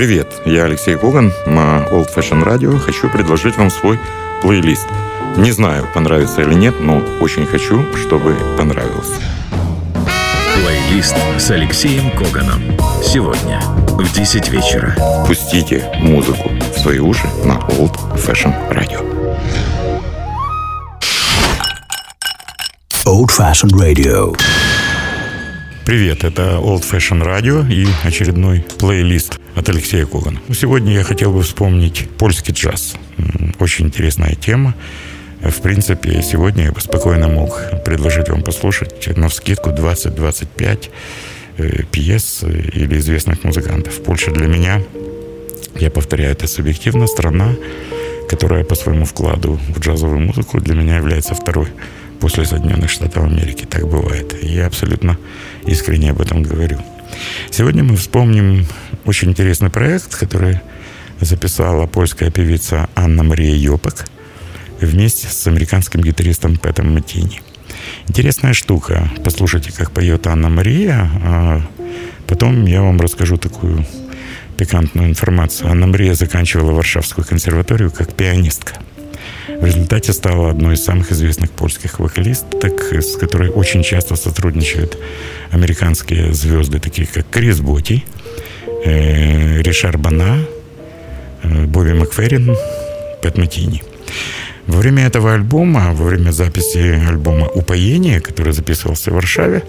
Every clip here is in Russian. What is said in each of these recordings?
Привет, я Алексей Коган на Old Fashion Radio. Хочу предложить вам свой плейлист. Не знаю, понравится или нет, но очень хочу, чтобы понравилось. Плейлист с Алексеем Коганом. Сегодня в 10 вечера. Пустите музыку в свои уши на Old Fashion Radio. Old Fashion Radio. Привет, это Old Fashion Radio и очередной плейлист от Алексея Когана. Сегодня я хотел бы вспомнить польский джаз. Очень интересная тема. В принципе, сегодня я бы спокойно мог предложить вам послушать на вскидку 20-25 э, пьес или известных музыкантов. Польша для меня, я повторяю, это субъективная страна, которая по своему вкладу в джазовую музыку для меня является второй после Соединенных Штатов Америки. Так бывает. Я абсолютно искренне об этом говорю. Сегодня мы вспомним очень интересный проект, который записала польская певица Анна Мария Йопек вместе с американским гитаристом Пэтом Матини. Интересная штука. Послушайте, как поет Анна Мария. А потом я вам расскажу такую пикантную информацию. Анна Мария заканчивала Варшавскую консерваторию как пианистка – в результате стала одной из самых известных польских вокалисток, с которой очень часто сотрудничают американские звезды, такие как Крис Боти, э, Ришар Бана, э, Бобби Макферрин, Пэт Матини. Во время этого альбома, во время записи альбома «Упоение», который записывался в Варшаве,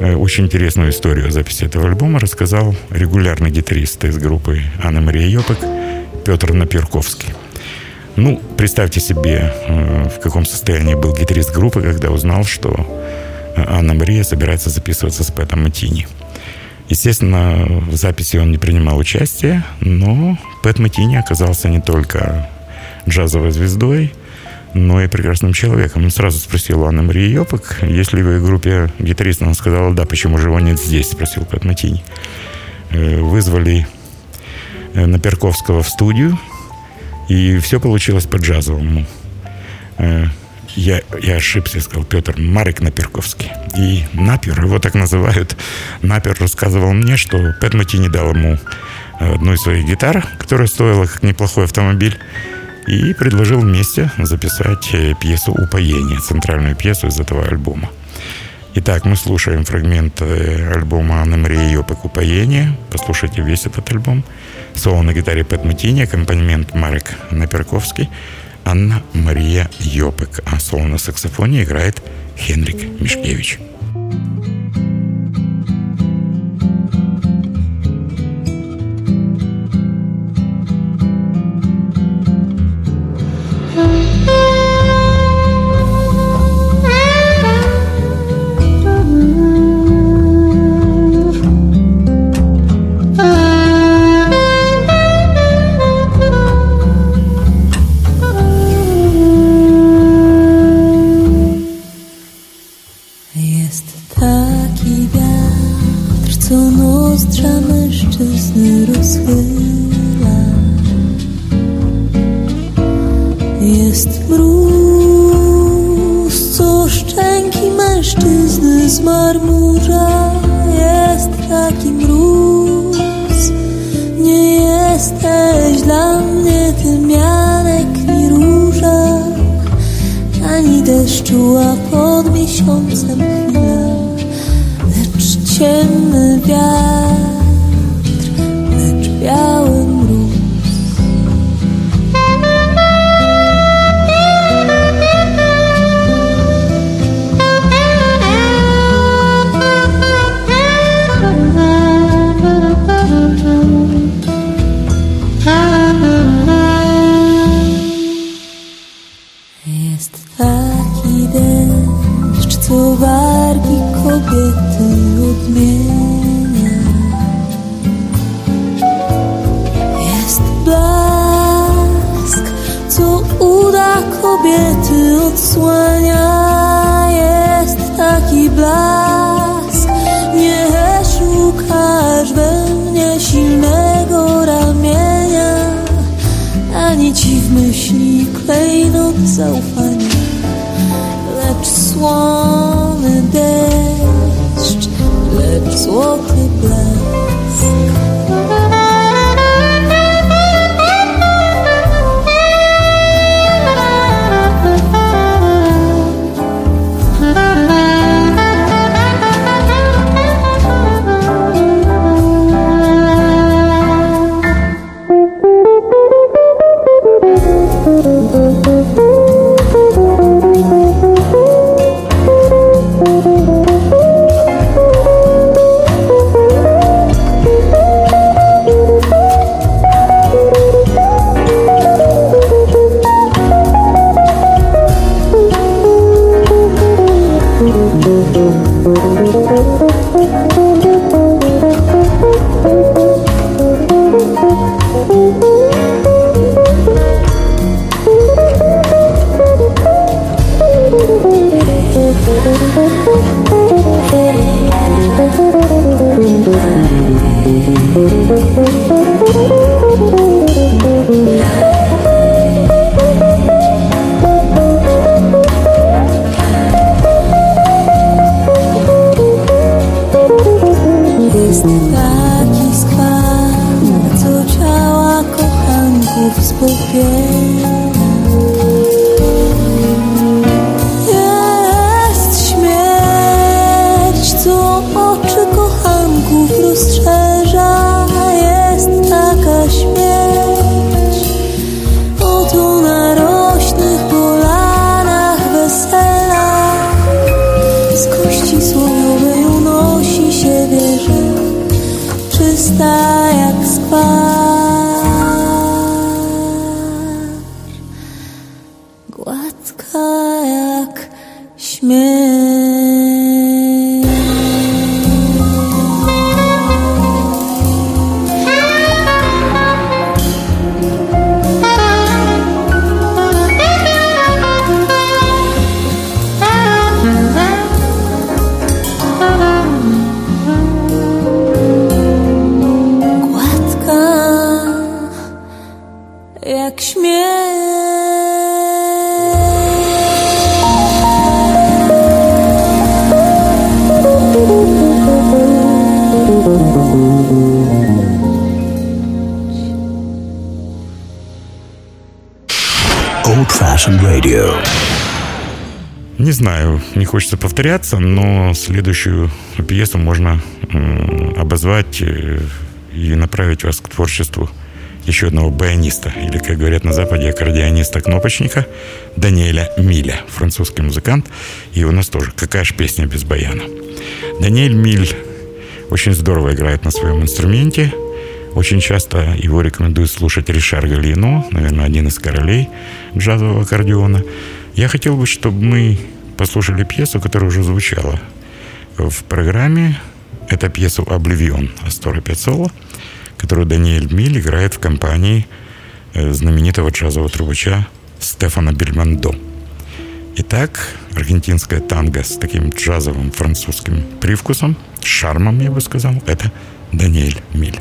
э, очень интересную историю о записи этого альбома рассказал регулярный гитарист из группы Анна Мария Йопек Петр Наперковский. Ну, представьте себе, э, в каком состоянии был гитарист группы, когда узнал, что э, Анна Мария собирается записываться с Пэтом Матини. Естественно, в записи он не принимал участия, но Пэт Матини оказался не только джазовой звездой, но и прекрасным человеком. Он сразу спросил у Анны Марии Йопок, есть ли в ее группе гитарист. Она сказала, да, почему же его нет здесь, спросил Пэт Матини. Э, вызвали Наперковского в студию, и все получилось по-джазовому. Э, я, я ошибся, сказал Петр, Марик Наперковский. И Напер, его так называют, Напер рассказывал мне, что Пэт Матини дал ему одну из своих гитар, которая стоила как неплохой автомобиль, и предложил вместе записать э, пьесу «Упоение», центральную пьесу из этого альбома. Итак, мы слушаем фрагмент э, альбома Анны Марии Йопек «Упоение». Послушайте весь этот альбом. Соло на гитаре Пэт Матини, аккомпанемент Марек Наперковский, Анна Мария Йопек, а соло на саксофоне играет Хенрик Мишкевич. swan and dashed. Let's walk знаю, не хочется повторяться, но следующую пьесу можно обозвать э, и направить вас к творчеству еще одного баяниста, или, как говорят на Западе, аккордеониста-кнопочника Даниэля Миля, французский музыкант. И у нас тоже «Какая ж песня без баяна». Даниэль Миль очень здорово играет на своем инструменте. Очень часто его рекомендуют слушать Ришар Галино, наверное, один из королей джазового аккордеона. Я хотел бы, чтобы мы послушали пьесу, которая уже звучала в программе. Это пьесу «Обливион» Астора Пьяццола, которую Даниэль Миль играет в компании э, знаменитого джазового трубача Стефана Бельмондо. Итак, аргентинская танго с таким джазовым французским привкусом, шармом, я бы сказал, это Даниэль Миль.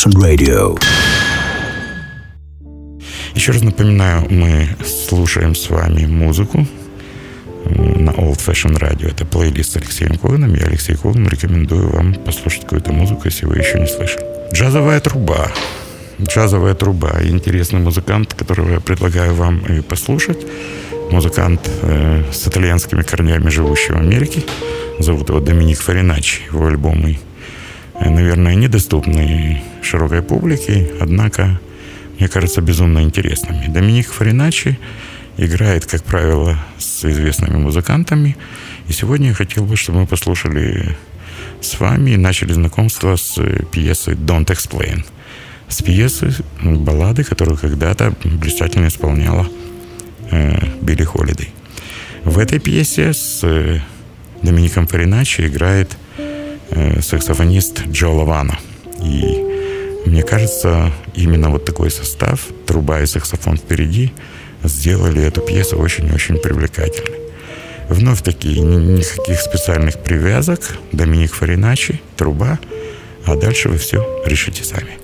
Fashioned Radio. Еще раз напоминаю, мы слушаем с вами музыку на Old Fashion Radio. Это плейлист с Алексеем Коганом. Я, Алексей Коган, рекомендую вам послушать какую-то музыку, если вы еще не слышали. Джазовая труба. Джазовая труба. Интересный музыкант, которого я предлагаю вам и послушать. Музыкант э, с итальянскими корнями, живущий в Америке. Зовут его Доминик Фариначи. Его альбомы, э, наверное, недоступны широкой публике, однако мне кажется, безумно интересными. Доминик Фариначи играет, как правило, с известными музыкантами. И сегодня я хотел бы, чтобы мы послушали с вами и начали знакомство с пьесой «Don't Explain». С пьесы баллады, которую когда-то блистательно исполняла э, Билли Холидей. В этой пьесе с э, Домиником Фариначи играет э, саксофонист Джо Лавана. И мне кажется, именно вот такой состав, труба и саксофон впереди, сделали эту пьесу очень-очень привлекательной. Вновь такие, никаких специальных привязок. Доминик Фариначи, труба. А дальше вы все решите сами.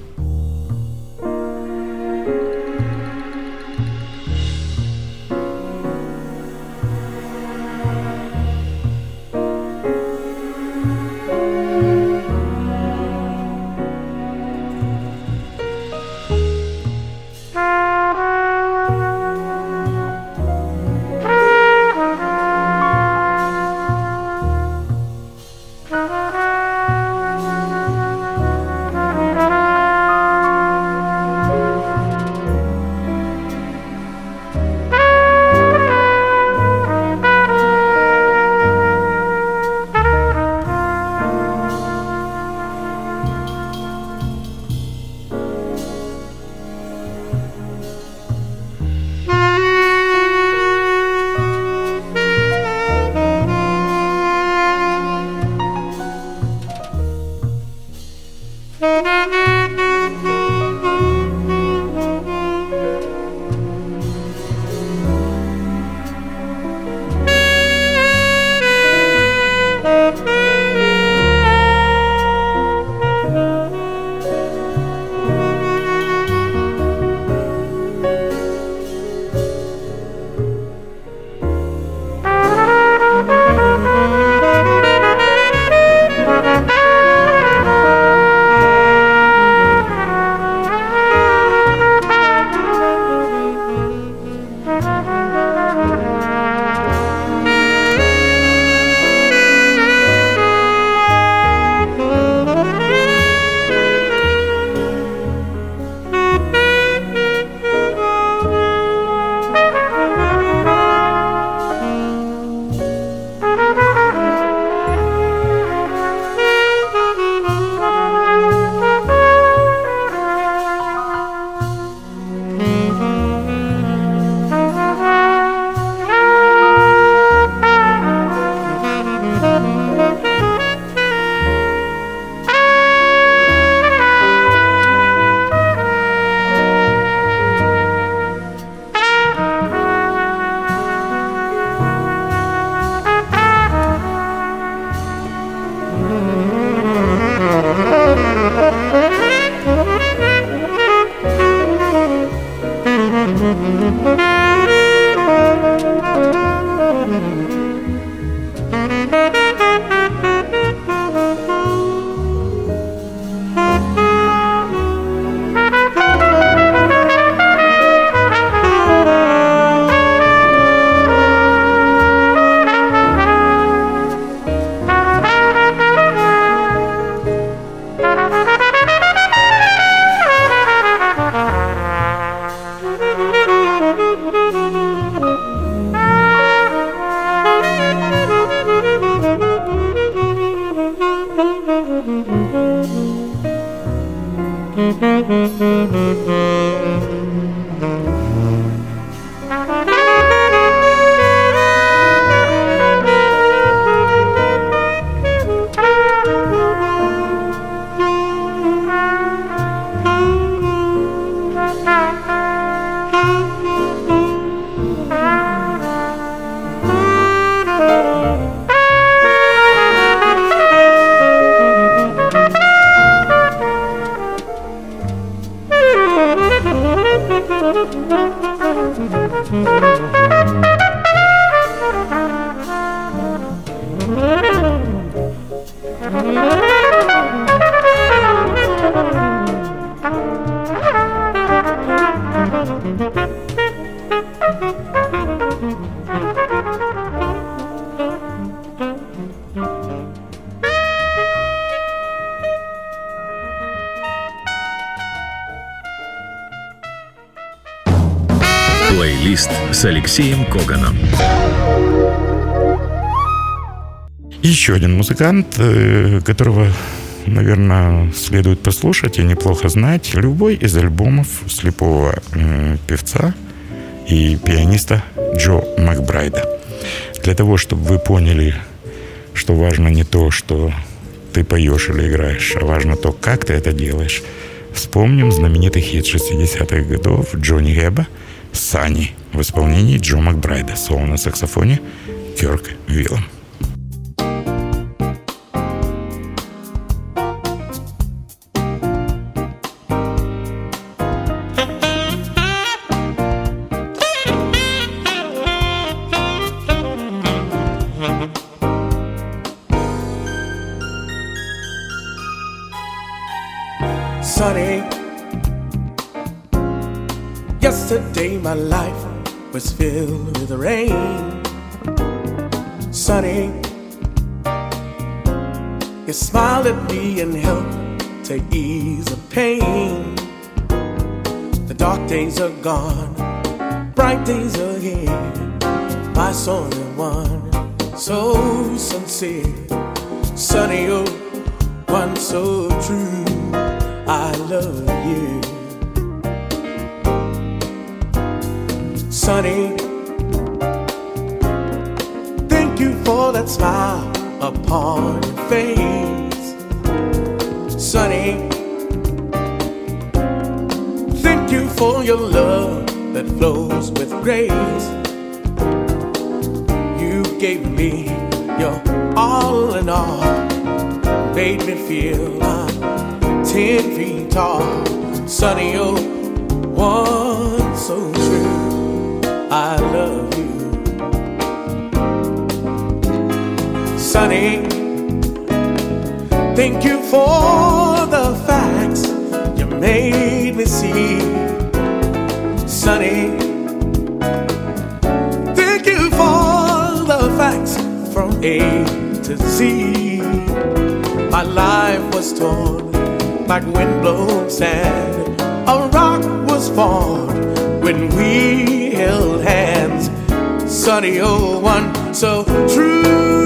Плейлист с Алексеем Коганом. Еще один музыкант, э, которого, наверное, следует послушать и неплохо знать. Любой из альбомов слепого певца и пианиста Джо Макбрайда. Для того, чтобы вы поняли, что важно не то, что ты поешь или играешь, а важно то, как ты это делаешь, вспомним знаменитый хит 60-х годов Джонни Гэба «Санни» в исполнении Джо Макбрайда, соло на саксофоне Кёрк Виллом. Filled with rain. Sunny, you smiled at me and helped to ease the pain. The dark days are gone, bright days are here. My only one, so sincere. Sunny, oh, one so true. I love you. sunny. For that smile upon your face, sunny. Thank you for your love that flows with grace. You gave me your all in all, made me feel I'm ten feet tall, sunny. Oh, one so true. I love you. Sonny, thank you for the facts you made me see. sunny. thank you for the facts from A to Z. My life was torn like windblown sand. A rock was formed when we held hands. Sunny old one, so true.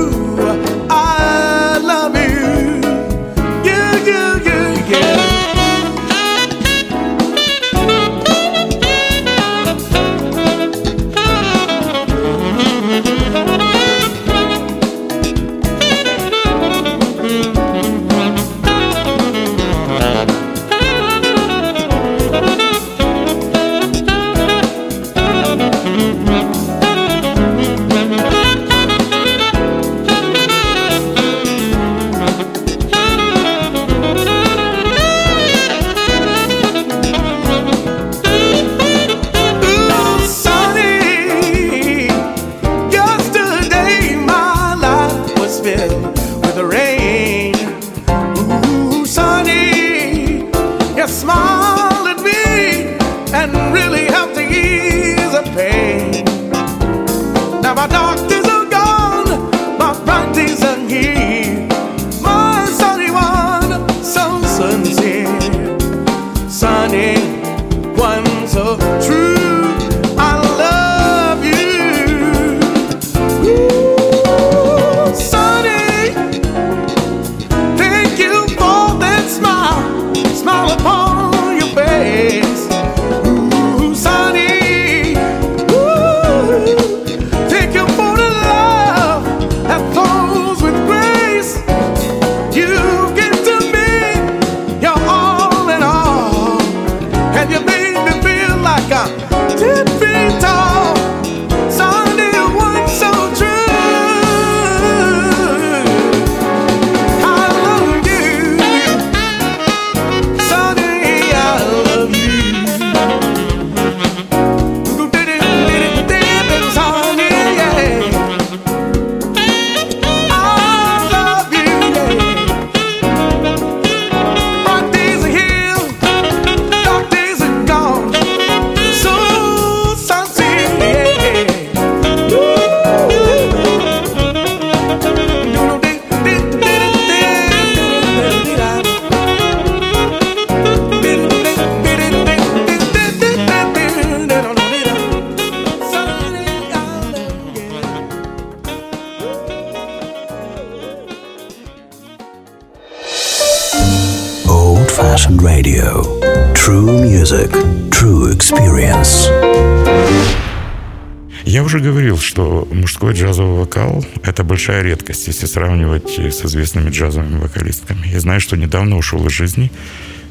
Вокал – это большая редкость, если сравнивать с известными джазовыми вокалистками. Я знаю, что недавно ушел из жизни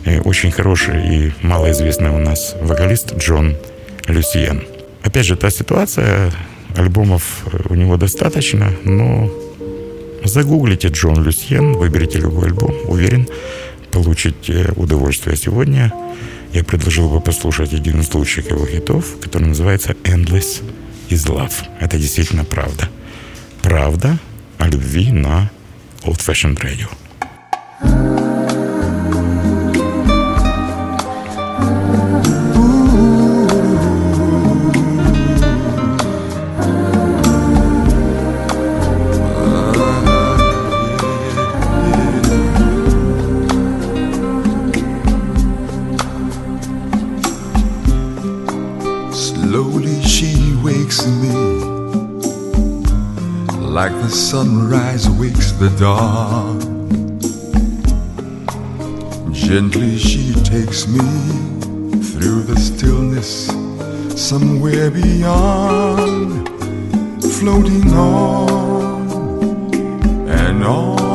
э, очень хороший и малоизвестный у нас вокалист Джон Люсьен. Опять же, та ситуация, альбомов у него достаточно, но загуглите Джон Люсьен, выберите любой альбом, уверен, получите удовольствие. Сегодня я предложил бы послушать один из лучших его хитов, который называется «Endless is Love». Это действительно правда. Правда о любви на Old Fashioned Radio. Sunrise wakes the dawn. Gently she takes me through the stillness somewhere beyond, floating on and on,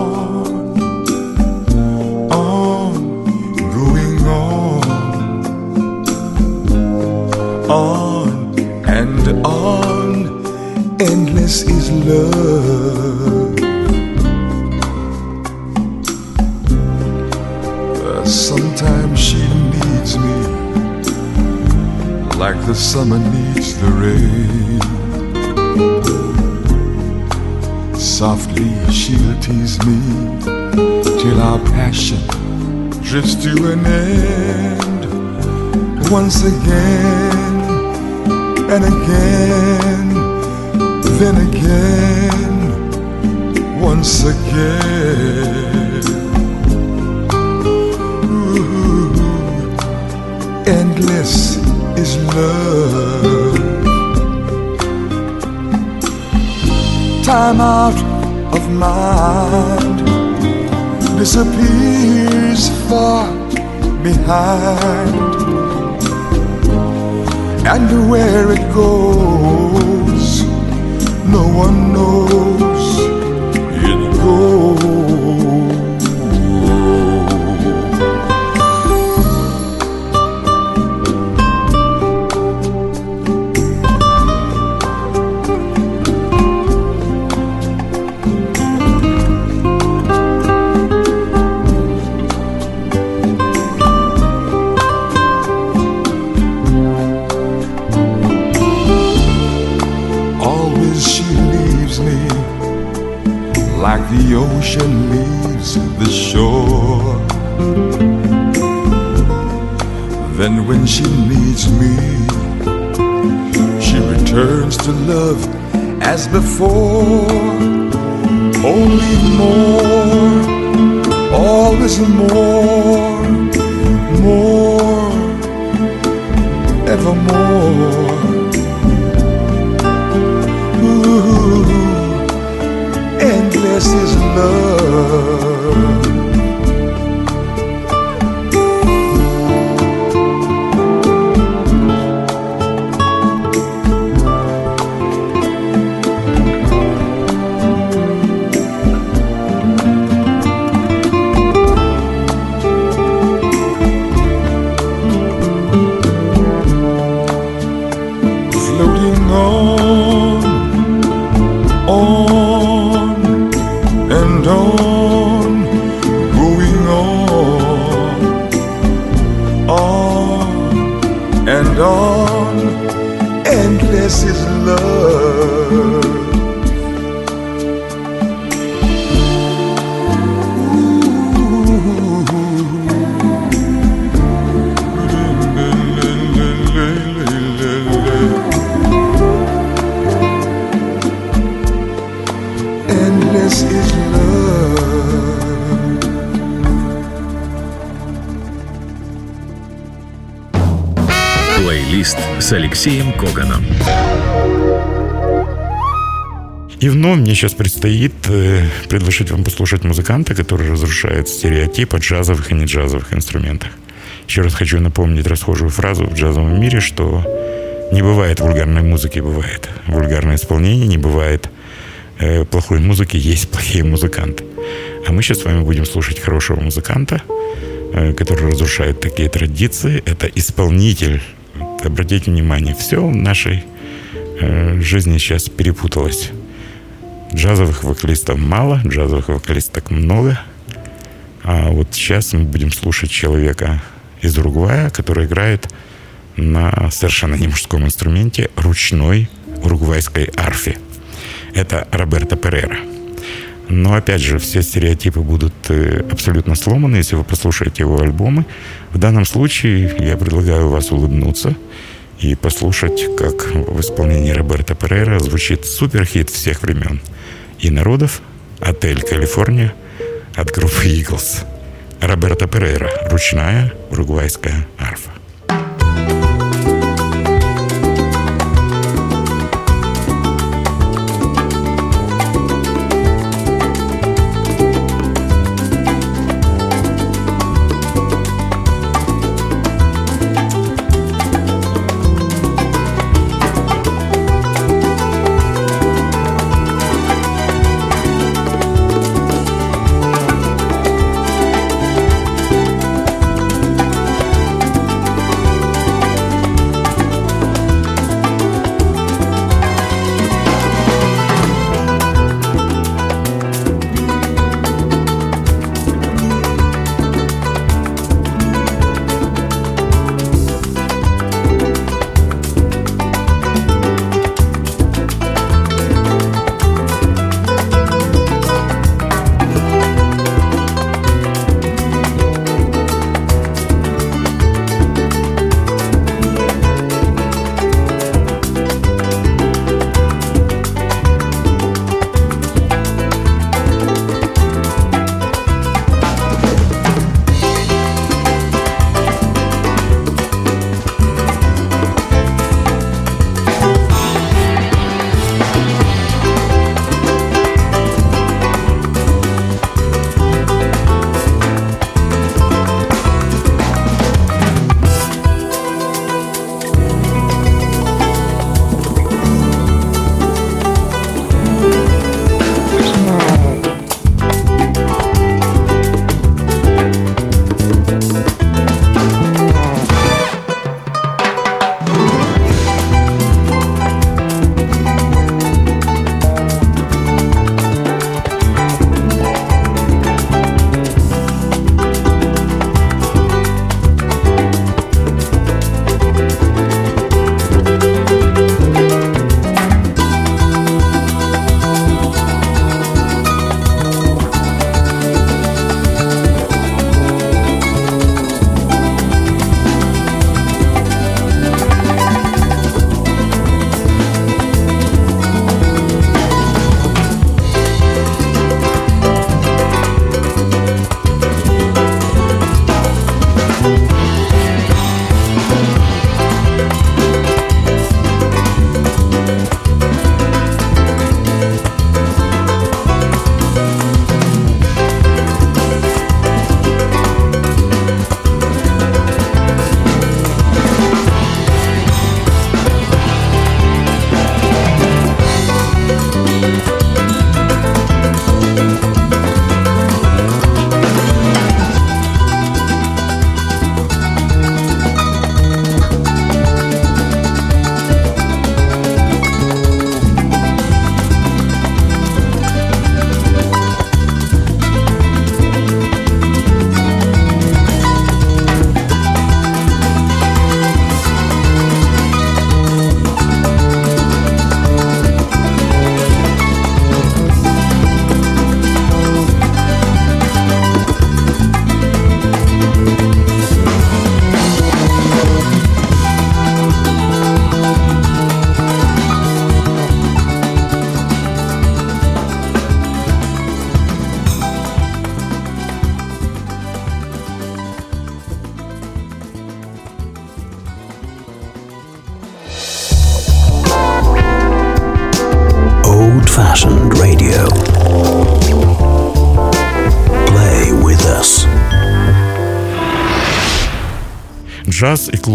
summer needs the rain. Softly she'll tease me till our passion drifts to an end. Once again and again, then again, once again. Endless is love. Time out of mind disappears far behind, and where it goes, no one knows. It goes. The ocean leaves the shore. Then, when she needs me, she returns to love as before. Only more, always more, more, evermore. This is love. Коганом. И вновь мне сейчас предстоит э, предложить вам послушать музыканта, который разрушает стереотипы о джазовых и не джазовых инструментах. Еще раз хочу напомнить расхожую фразу в джазовом мире, что не бывает вульгарной музыки, бывает вульгарное исполнение, не бывает э, плохой музыки, есть плохие музыканты. А мы сейчас с вами будем слушать хорошего музыканта, э, который разрушает такие традиции. Это исполнитель. Обратите внимание, все в нашей э, жизни сейчас перепуталось. Джазовых вокалистов мало, джазовых вокалисток много. А вот сейчас мы будем слушать человека из Уругвая, который играет на совершенно не мужском инструменте ручной уругвайской арфе. Это Роберто Перера. Но опять же, все стереотипы будут э, абсолютно сломаны, если вы послушаете его альбомы. В данном случае я предлагаю вас улыбнуться и послушать, как в исполнении Роберта Перейра звучит суперхит всех времен и народов «Отель Калифорния» от группы Eagles. Роберто Перейра, ручная уругвайская арфа.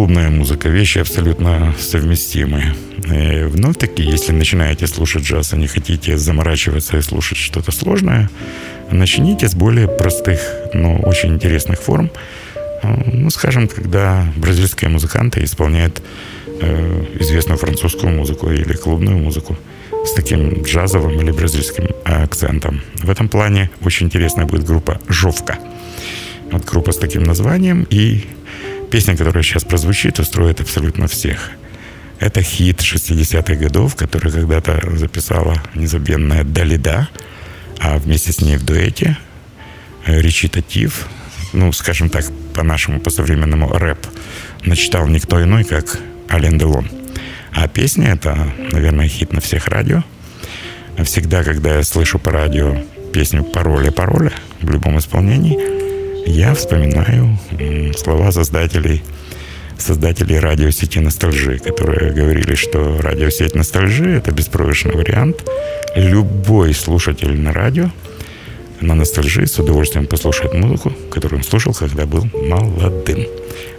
Клубная музыка – вещи абсолютно совместимые. И вновь-таки, если начинаете слушать джаз, а не хотите заморачиваться и слушать что-то сложное, начните с более простых, но очень интересных форм. Ну, скажем, когда бразильские музыканты исполняют э, известную французскую музыку или клубную музыку с таким джазовым или бразильским акцентом. В этом плане очень интересная будет группа «Жовка». Вот группа с таким названием, и песня, которая сейчас прозвучит, устроит абсолютно всех. Это хит 60-х годов, который когда-то записала незабвенная Далида, а вместе с ней в дуэте речитатив, ну, скажем так, по-нашему, по-современному рэп, начитал никто иной, как Ален Делон. А песня — это, наверное, хит на всех радио. Всегда, когда я слышу по радио песню «Пароля, пароля» в любом исполнении, я вспоминаю слова создателей создателей радиосети «Ностальжи», которые говорили, что радиосеть «Ностальжи» — это беспроигрышный вариант. Любой слушатель на радио на ностальжи с удовольствием послушает музыку, которую он слушал, когда был молодым.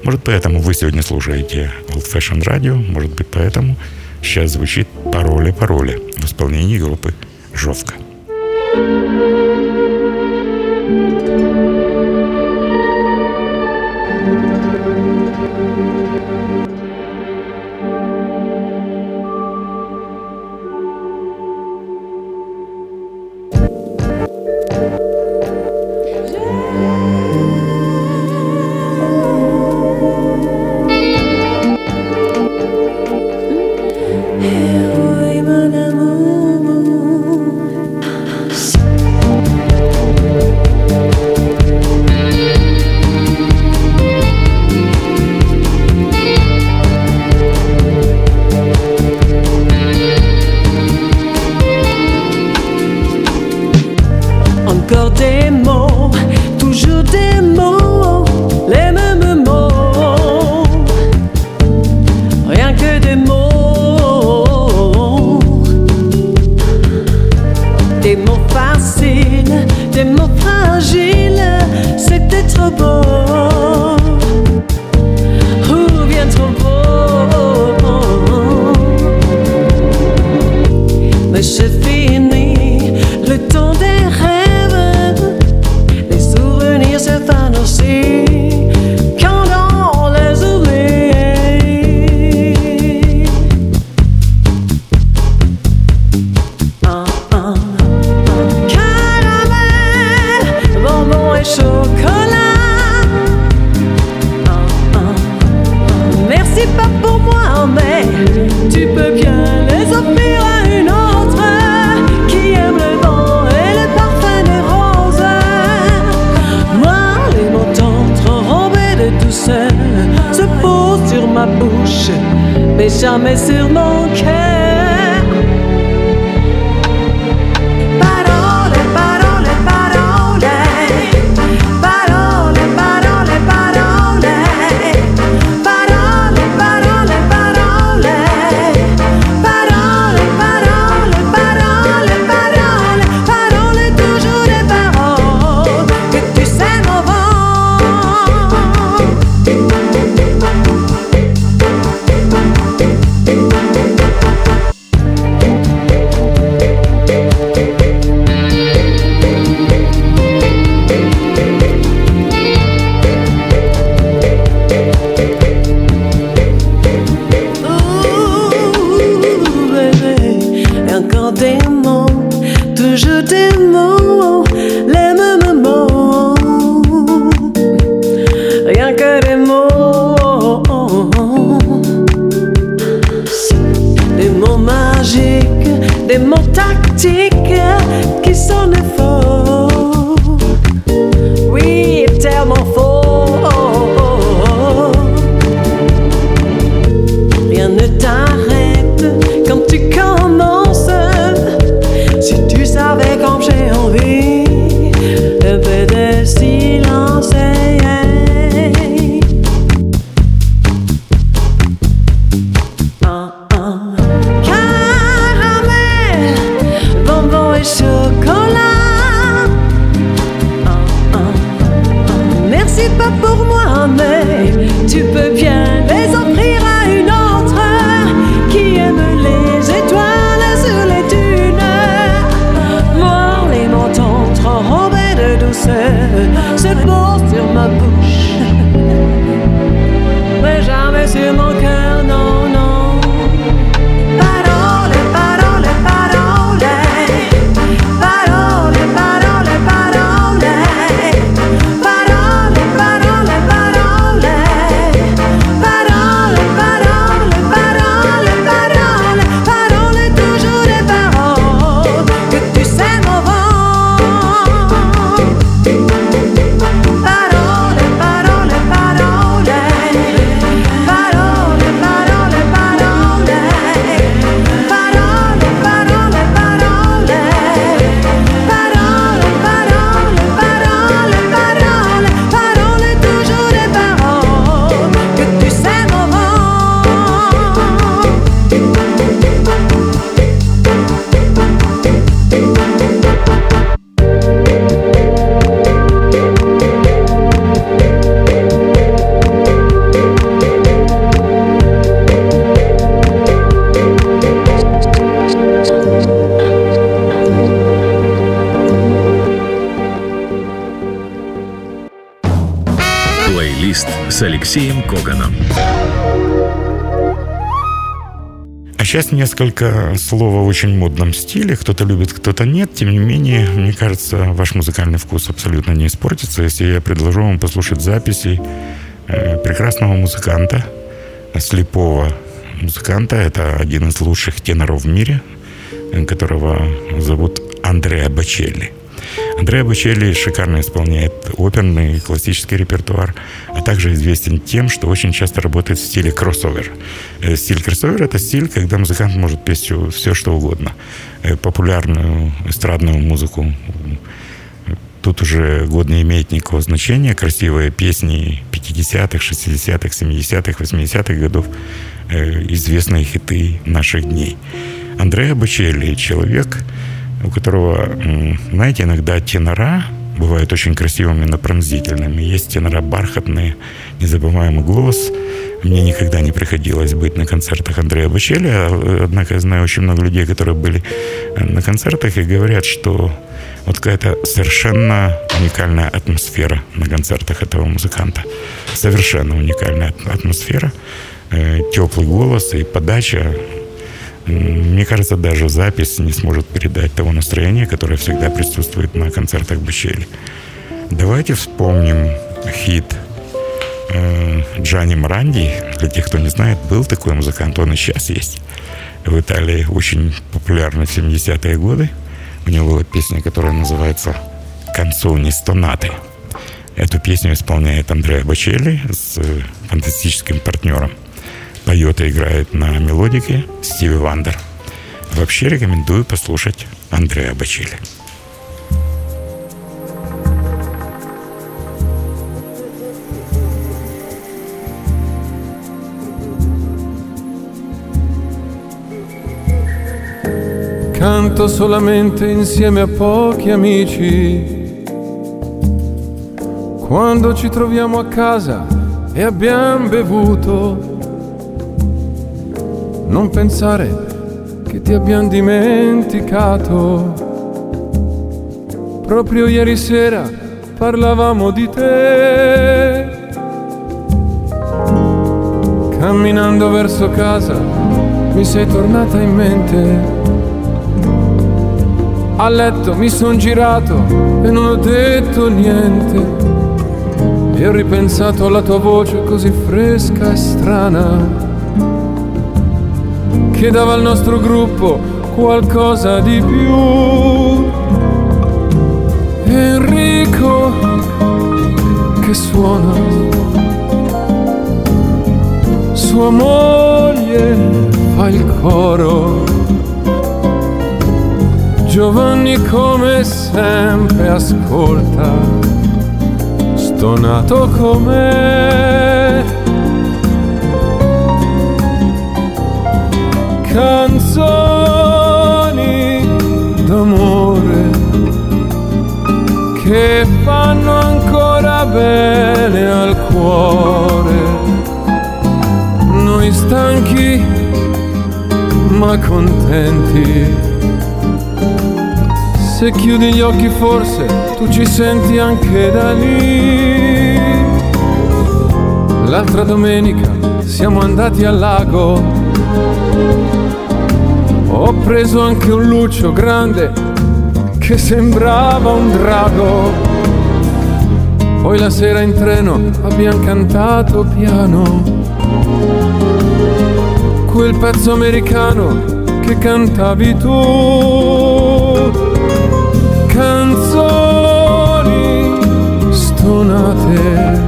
Может, поэтому вы сегодня слушаете Old Fashion Radio, может быть, поэтому сейчас звучит «Пароля-пароля» в исполнении группы «Жовка». mais tu peux bien les offrir à une autre qui aime les étoiles sur les dunes. Moi, les mentons trop robés de douceur se posent sur ma bouche, mais jamais sur mon Алексеем Коганом. А сейчас несколько слов в очень модном стиле. Кто-то любит, кто-то нет. Тем не менее, мне кажется, ваш музыкальный вкус абсолютно не испортится, если я предложу вам послушать записи э, прекрасного музыканта, слепого музыканта. Это один из лучших теноров в мире, которого зовут Андреа Бачелли. Андреа Бочелли шикарно исполняет оперный и классический репертуар, а также известен тем, что очень часто работает в стиле кроссовер. Э, стиль кроссовер — это стиль, когда музыкант может петь все что угодно. Э, популярную эстрадную музыку, тут уже год не имеет никакого значения. Красивые песни 50-х, 60-х, 70-х, 80-х годов, э, известные хиты наших дней. Андреа Бочелли — человек, у которого, знаете, иногда тенора бывают очень красивыми, но пронзительными. Есть тенора бархатные, незабываемый голос. Мне никогда не приходилось быть на концертах Андрея Бочелли, а, однако я знаю очень много людей, которые были э, на концертах и говорят, что вот какая-то совершенно уникальная атмосфера на концертах этого музыканта. Совершенно уникальная атмосфера, э, теплый голос и подача мне кажется, даже запись не сможет передать того настроения, которое всегда присутствует на концертах Бучели. Давайте вспомним хит э, Джани Мранди. Для тех, кто не знает, был такой музыкант, он и сейчас есть. В Италии очень популярный в 70-е годы. У него была песня, которая называется «Консони стонаты». Эту песню исполняет Андреа Бачелли с фантастическим партнером – и играет на мелодике Стиви Вандер. Вообще рекомендую послушать Андреа Бачили. Canto solamente insieme a pochi amici. Quando ci troviamo a casa e abbiamo bevuto non pensare che ti abbiamo dimenticato. Proprio ieri sera parlavamo di te. Camminando verso casa mi sei tornata in mente. A letto mi son girato e non ho detto niente. E ho ripensato alla tua voce così fresca e strana che dava al nostro gruppo qualcosa di più. Enrico che suona, sua moglie fa il coro. Giovanni come sempre ascolta, stonato come stanchi ma contenti. Se chiudi gli occhi forse tu ci senti anche da lì. L'altra domenica siamo andati al lago ho preso anche un lucio grande che sembrava un drago. Poi la sera in treno abbiamo cantato piano quel pezzo americano che cantavi tu. Canzoni stonate,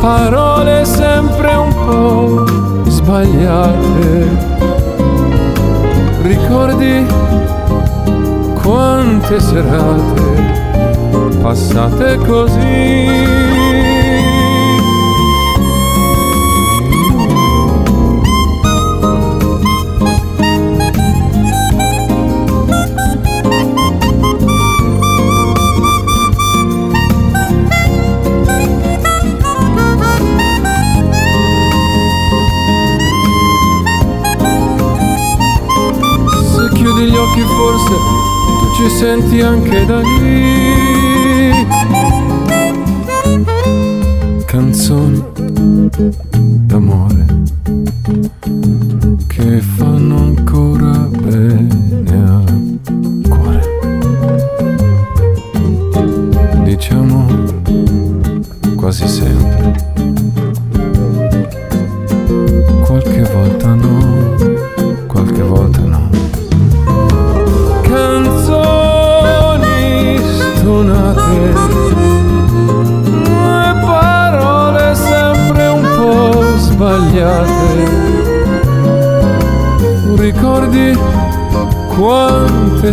parole sempre un po' sbagliate ricordi quante serate passate così. Occhi forse tu ci senti anche da lì. Canzoni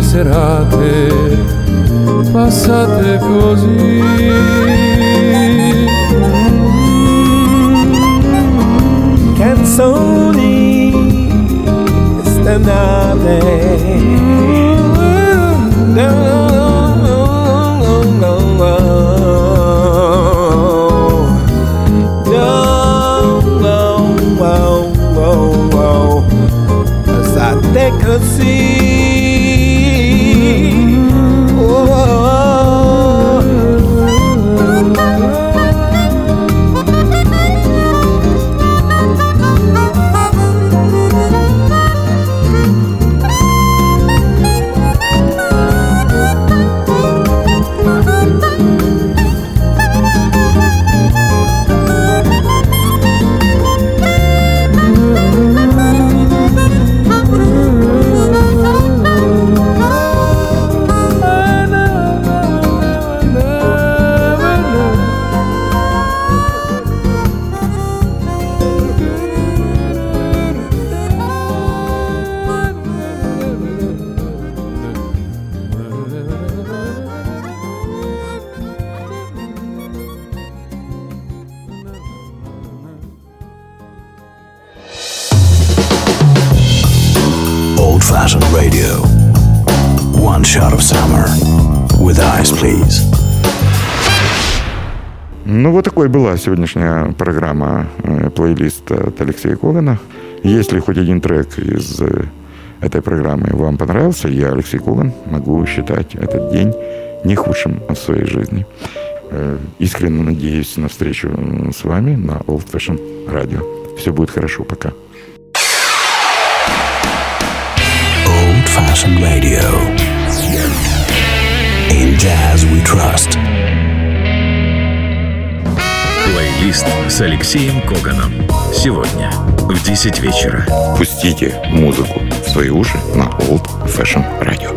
será. Сегодняшняя программа, э, плейлист от Алексея Когана. Если хоть один трек из э, этой программы вам понравился, я, Алексей Коган, могу считать этот день не худшим в своей жизни. Э, Искренне надеюсь на встречу с вами на Old Fashion Radio. Все будет хорошо, пока. Old fashioned radio. In jazz we trust. Плейлист с Алексеем Коганом. Сегодня в 10 вечера. Пустите музыку в свои уши на Old Fashion Radio.